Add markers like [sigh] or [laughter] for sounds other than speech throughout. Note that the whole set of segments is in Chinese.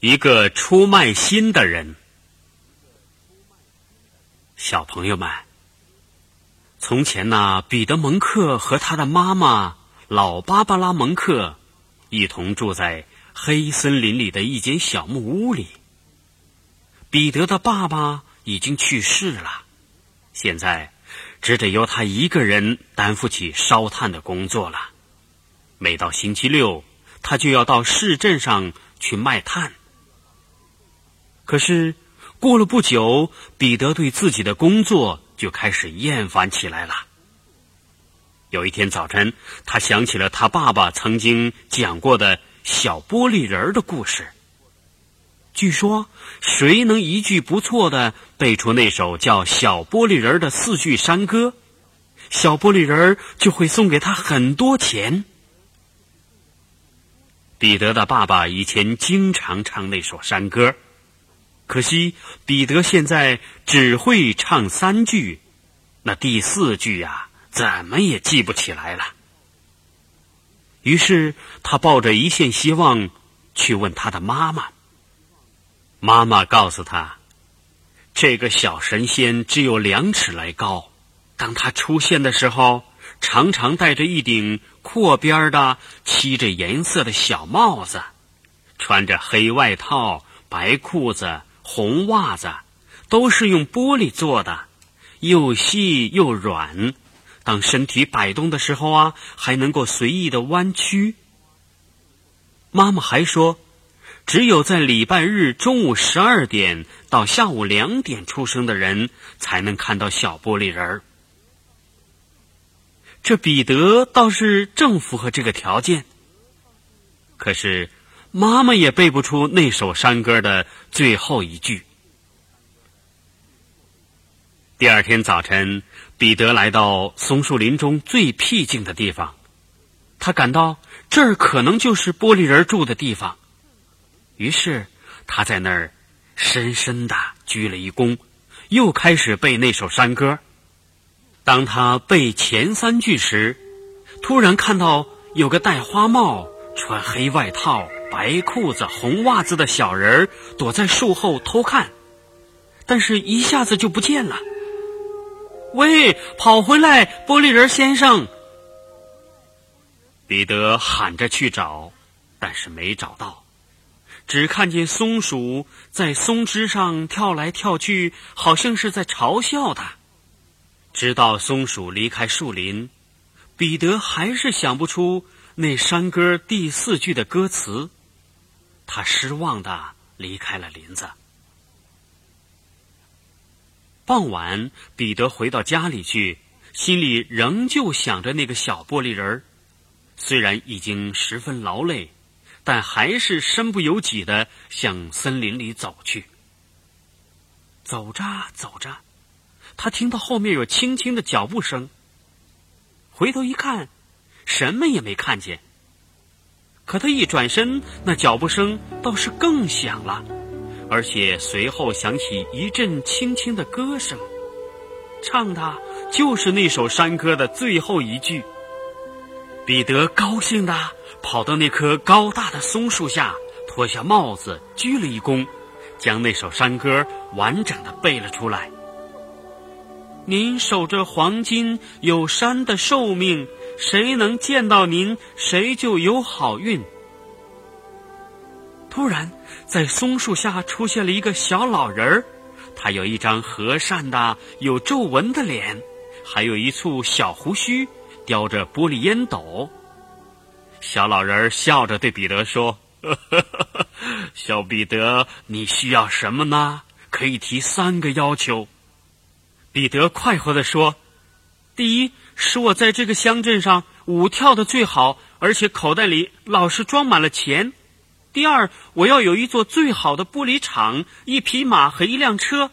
一个出卖心的人。小朋友们，从前呢，彼得蒙克和他的妈妈老芭芭拉蒙克一同住在黑森林里的一间小木屋里。彼得的爸爸已经去世了，现在只得由他一个人担负起烧炭的工作了。每到星期六，他就要到市镇上去卖炭。可是。过了不久，彼得对自己的工作就开始厌烦起来了。有一天早晨，他想起了他爸爸曾经讲过的小玻璃人儿的故事。据说，谁能一句不错的背出那首叫《小玻璃人儿》的四句山歌，小玻璃人儿就会送给他很多钱。彼得的爸爸以前经常唱那首山歌。可惜彼得现在只会唱三句，那第四句呀，怎么也记不起来了。于是他抱着一线希望去问他的妈妈。妈妈告诉他，这个小神仙只有两尺来高，当他出现的时候，常常戴着一顶阔边的、漆着颜色的小帽子，穿着黑外套、白裤子。红袜子都是用玻璃做的，又细又软。当身体摆动的时候啊，还能够随意的弯曲。妈妈还说，只有在礼拜日中午十二点到下午两点出生的人，才能看到小玻璃人儿。这彼得倒是正符合这个条件。可是。妈妈也背不出那首山歌的最后一句。第二天早晨，彼得来到松树林中最僻静的地方，他感到这儿可能就是玻璃人住的地方，于是他在那儿深深的鞠了一躬，又开始背那首山歌。当他背前三句时，突然看到有个戴花帽、穿黑外套。白裤子、红袜子的小人儿躲在树后偷看，但是一下子就不见了。喂，跑回来，玻璃人先生！彼得喊着去找，但是没找到，只看见松鼠在松枝上跳来跳去，好像是在嘲笑他。直到松鼠离开树林，彼得还是想不出那山歌第四句的歌词。他失望的离开了林子。傍晚，彼得回到家里去，心里仍旧想着那个小玻璃人儿。虽然已经十分劳累，但还是身不由己的向森林里走去。走着走着，他听到后面有轻轻的脚步声。回头一看，什么也没看见。可他一转身，那脚步声倒是更响了，而且随后响起一阵轻轻的歌声，唱的就是那首山歌的最后一句。彼得高兴的跑到那棵高大的松树下，脱下帽子，鞠了一躬，将那首山歌完整的背了出来。您守着黄金有山的寿命。谁能见到您，谁就有好运。突然，在松树下出现了一个小老人儿，他有一张和善的、有皱纹的脸，还有一簇小胡须，叼着玻璃烟斗。小老人笑着对彼得说：“ [laughs] 小彼得，你需要什么呢？可以提三个要求。”彼得快活地说：“第一。”使我在这个乡镇上舞跳的最好，而且口袋里老是装满了钱。第二，我要有一座最好的玻璃厂，一匹马和一辆车。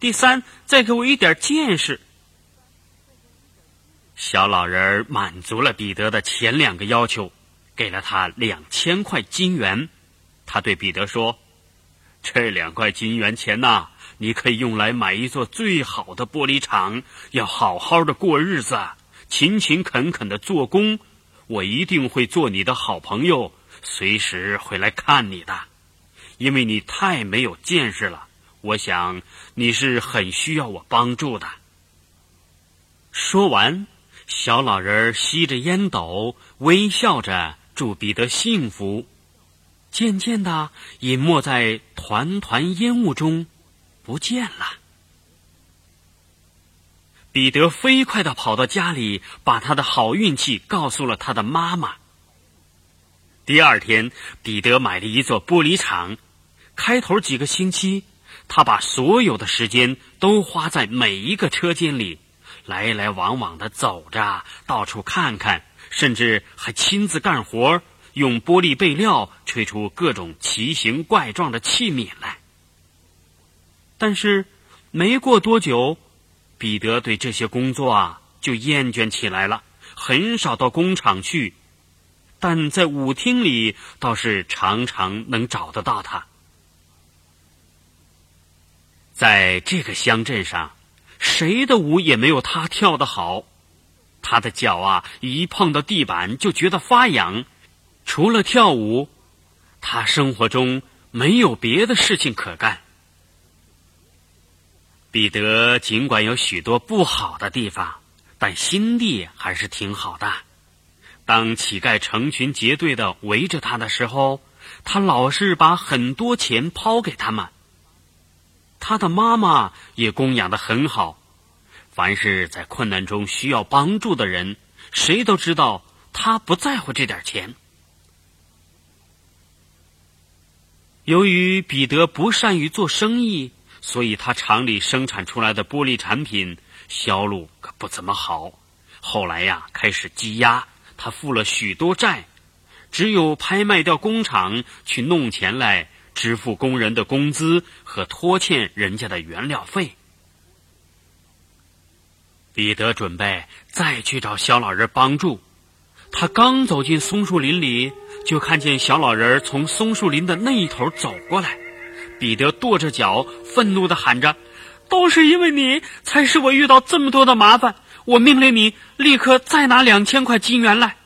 第三，再给我一点见识。小老人满足了彼得的前两个要求，给了他两千块金元。他对彼得说：“这两块金元钱呐。”你可以用来买一座最好的玻璃厂，要好好的过日子，勤勤恳恳的做工。我一定会做你的好朋友，随时会来看你的。因为你太没有见识了。我想你是很需要我帮助的。”说完，小老人吸着烟斗，微笑着祝彼得幸福。渐渐的，隐没在团团烟雾中，不见了。彼得飞快的跑到家里，把他的好运气告诉了他的妈妈。第二天，彼得买了一座玻璃厂。开头几个星期，他把所有的时间都花在每一个车间里，来来往往的走着，到处看看，甚至还亲自干活，用玻璃备料吹出各种奇形怪状的器皿来。但是，没过多久。彼得对这些工作啊就厌倦起来了，很少到工厂去，但在舞厅里倒是常常能找得到他。在这个乡镇上，谁的舞也没有他跳的好。他的脚啊一碰到地板就觉得发痒，除了跳舞，他生活中没有别的事情可干。彼得尽管有许多不好的地方，但心地还是挺好的。当乞丐成群结队的围着他的时候，他老是把很多钱抛给他们。他的妈妈也供养的很好，凡是在困难中需要帮助的人，谁都知道他不在乎这点钱。由于彼得不善于做生意。所以，他厂里生产出来的玻璃产品销路可不怎么好。后来呀，开始积压，他负了许多债，只有拍卖掉工厂去弄钱来支付工人的工资和拖欠人家的原料费。彼得准备再去找小老人帮助。他刚走进松树林里，就看见小老人从松树林的那一头走过来。彼得跺着脚，愤怒的喊着：“都是因为你，才使我遇到这么多的麻烦！我命令你立刻再拿两千块金元来。”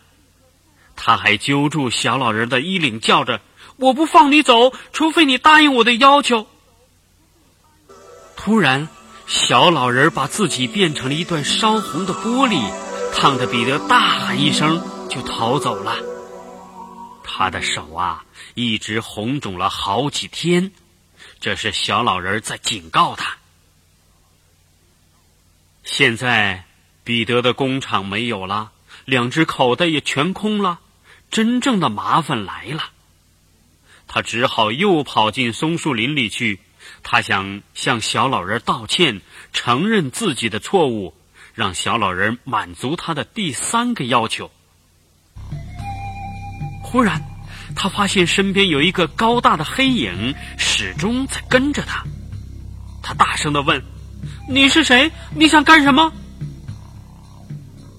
他还揪住小老人的衣领，叫着：“我不放你走，除非你答应我的要求。”突然，小老人把自己变成了一段烧红的玻璃，烫得彼得大喊一声，就逃走了。他的手啊，一直红肿了好几天。这是小老人在警告他。现在，彼得的工厂没有了，两只口袋也全空了，真正的麻烦来了。他只好又跑进松树林里去。他想向小老人道歉，承认自己的错误，让小老人满足他的第三个要求。忽然。他发现身边有一个高大的黑影，始终在跟着他。他大声的问：“你是谁？你想干什么？”“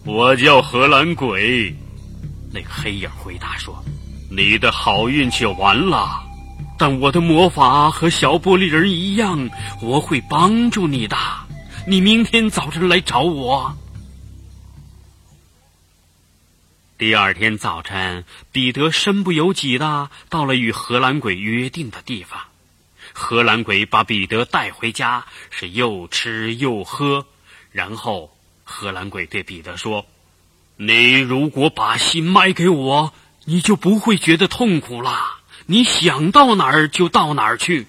我叫荷兰鬼。”那个黑影回答说：“你的好运气完了，但我的魔法和小玻璃人一样，我会帮助你的。你明天早晨来找我。”第二天早晨，彼得身不由己的到了与荷兰鬼约定的地方。荷兰鬼把彼得带回家，是又吃又喝。然后，荷兰鬼对彼得说：“你如果把心卖给我，你就不会觉得痛苦了。你想到哪儿就到哪儿去，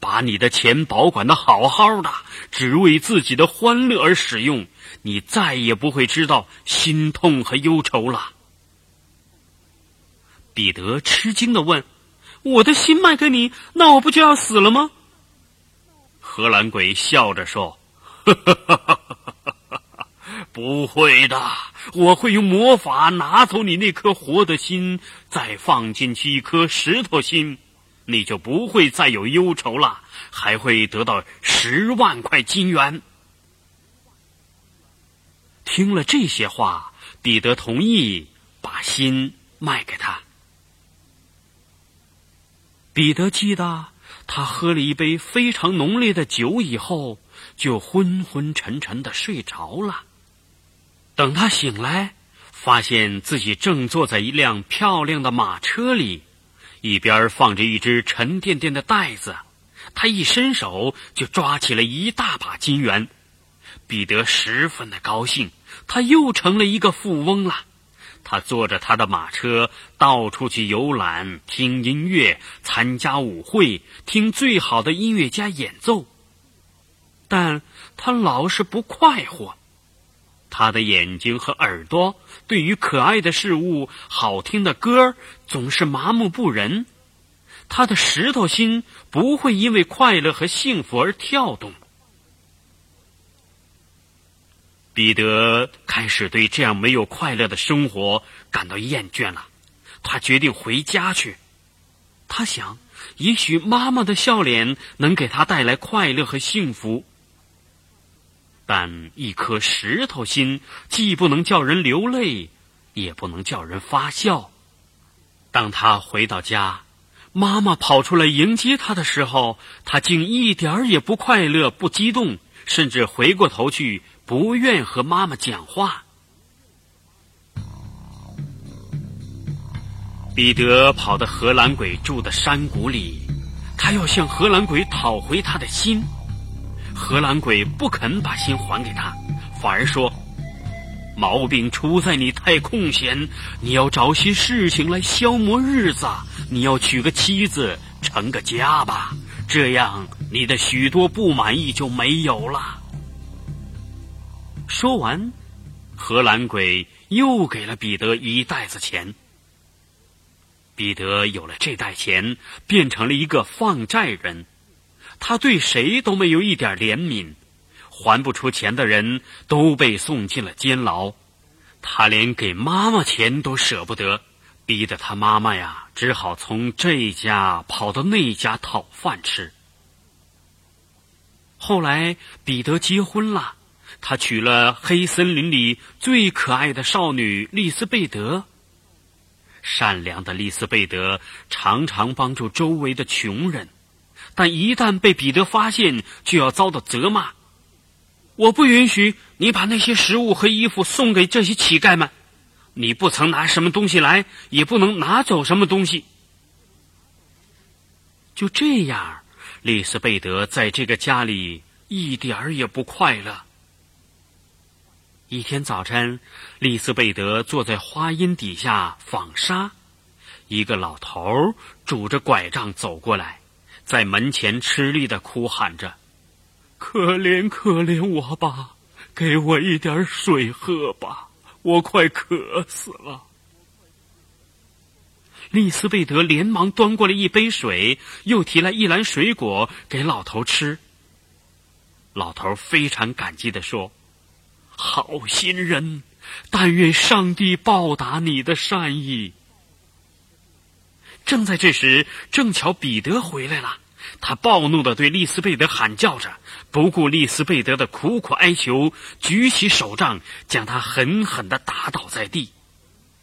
把你的钱保管的好好的，只为自己的欢乐而使用。你再也不会知道心痛和忧愁了。”彼得吃惊的问：“我的心卖给你，那我不就要死了吗？”荷兰鬼笑着说：“ [laughs] 不会的，我会用魔法拿走你那颗活的心，再放进去一颗石头心，你就不会再有忧愁了，还会得到十万块金元。”听了这些话，彼得同意把心卖给他。彼得记得，他喝了一杯非常浓烈的酒以后，就昏昏沉沉的睡着了。等他醒来，发现自己正坐在一辆漂亮的马车里，一边放着一只沉甸甸的袋子，他一伸手就抓起了一大把金元。彼得十分的高兴，他又成了一个富翁了。他坐着他的马车到处去游览，听音乐，参加舞会，听最好的音乐家演奏。但他老是不快活，他的眼睛和耳朵对于可爱的事物、好听的歌总是麻木不仁。他的石头心不会因为快乐和幸福而跳动。彼得开始对这样没有快乐的生活感到厌倦了，他决定回家去。他想，也许妈妈的笑脸能给他带来快乐和幸福。但一颗石头心既不能叫人流泪，也不能叫人发笑。当他回到家，妈妈跑出来迎接他的时候，他竟一点儿也不快乐、不激动，甚至回过头去。不愿和妈妈讲话。彼得跑到荷兰鬼住的山谷里，他要向荷兰鬼讨回他的心。荷兰鬼不肯把心还给他，反而说：“毛病出在你太空闲，你要找些事情来消磨日子。你要娶个妻子，成个家吧，这样你的许多不满意就没有了。”说完，荷兰鬼又给了彼得一袋子钱。彼得有了这袋钱，变成了一个放债人。他对谁都没有一点怜悯，还不出钱的人都被送进了监牢。他连给妈妈钱都舍不得，逼得他妈妈呀，只好从这家跑到那家讨饭吃。后来，彼得结婚了。他娶了黑森林里最可爱的少女丽斯贝德。善良的丽斯贝德常常帮助周围的穷人，但一旦被彼得发现，就要遭到责骂。我不允许你把那些食物和衣服送给这些乞丐们。你不曾拿什么东西来，也不能拿走什么东西。就这样，丽斯贝德在这个家里一点儿也不快乐。一天早晨，丽斯贝德坐在花荫底下纺纱。一个老头拄着拐杖走过来，在门前吃力的哭喊着：“可怜可怜我吧，给我一点水喝吧，我快渴死了。”丽斯贝德连忙端过了一杯水，又提来一篮水果给老头吃。老头非常感激的说。好心人，但愿上帝报答你的善意。正在这时，正巧彼得回来了，他暴怒的对丽斯贝德喊叫着，不顾丽斯贝德的苦苦哀求，举起手杖将他狠狠的打倒在地。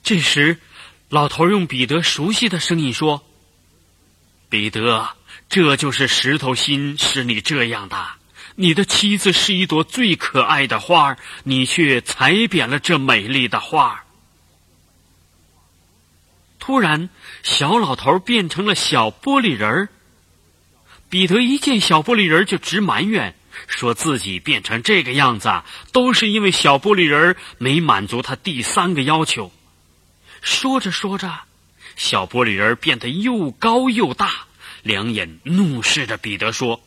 这时，老头用彼得熟悉的声音说：“彼得，这就是石头心使你这样的。”你的妻子是一朵最可爱的花你却踩扁了这美丽的花突然，小老头变成了小玻璃人儿。彼得一见小玻璃人就直埋怨，说自己变成这个样子，都是因为小玻璃人没满足他第三个要求。说着说着，小玻璃人变得又高又大，两眼怒视着彼得说。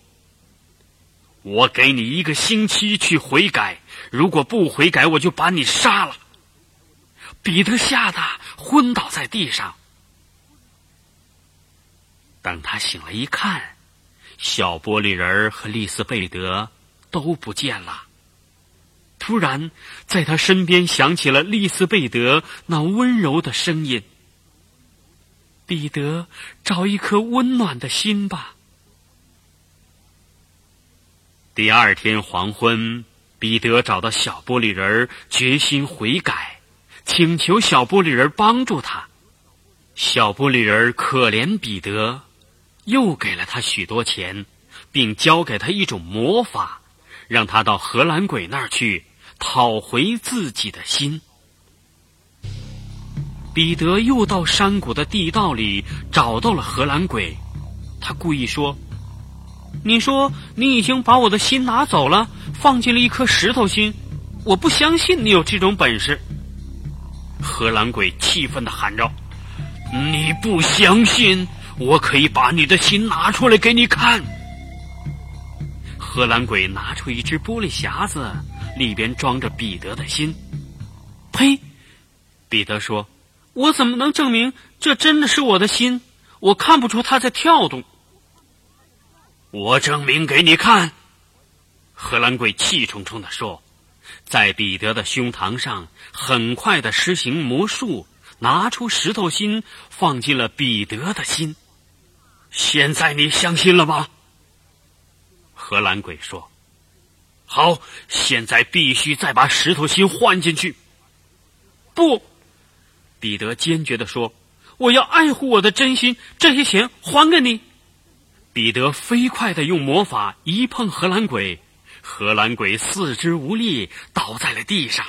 我给你一个星期去悔改，如果不悔改，我就把你杀了。彼得吓得昏倒在地上。等他醒了一看，小玻璃人和丽斯贝德都不见了。突然，在他身边响起了丽斯贝德那温柔的声音：“彼得，找一颗温暖的心吧。”第二天黄昏，彼得找到小玻璃人，决心悔改，请求小玻璃人帮助他。小玻璃人可怜彼得，又给了他许多钱，并教给他一种魔法，让他到荷兰鬼那儿去讨回自己的心。彼得又到山谷的地道里找到了荷兰鬼，他故意说：“你说你已经把我的心拿走了，放进了一颗石头心，我不相信你有这种本事。”荷兰鬼气愤的喊着：“你不相信？我可以把你的心拿出来给你看。”荷兰鬼拿出一只玻璃匣子，里边装着彼得的心。呸！彼得说。我怎么能证明这真的是我的心？我看不出它在跳动。我证明给你看。荷兰鬼气冲冲的说，在彼得的胸膛上很快的施行魔术，拿出石头心放进了彼得的心。现在你相信了吗？荷兰鬼说：“好，现在必须再把石头心换进去。”不。彼得坚决地说：“我要爱护我的真心，这些钱还给你。”彼得飞快地用魔法一碰荷兰鬼，荷兰鬼四肢无力，倒在了地上。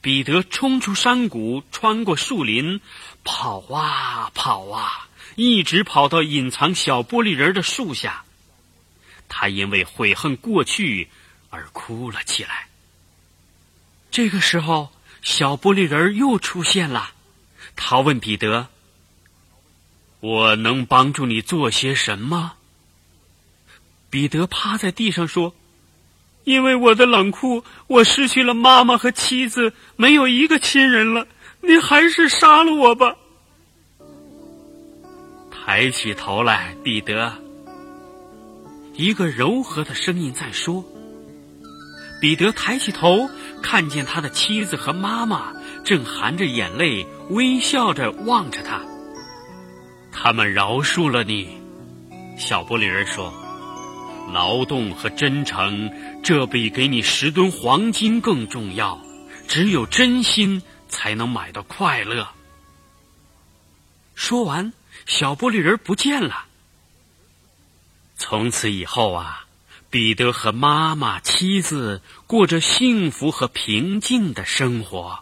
彼得冲出山谷，穿过树林，跑啊跑啊，一直跑到隐藏小玻璃人的树下。他因为悔恨过去而哭了起来。这个时候。小玻璃人又出现了，他问彼得：“我能帮助你做些什么？”彼得趴在地上说：“因为我的冷酷，我失去了妈妈和妻子，没有一个亲人了。你还是杀了我吧。”抬起头来，彼得。一个柔和的声音在说。彼得抬起头。看见他的妻子和妈妈正含着眼泪微笑着望着他，他们饶恕了你，小玻璃人说：“劳动和真诚，这比给你十吨黄金更重要。只有真心才能买到快乐。”说完，小玻璃人不见了。从此以后啊。彼得和妈妈、妻子过着幸福和平静的生活。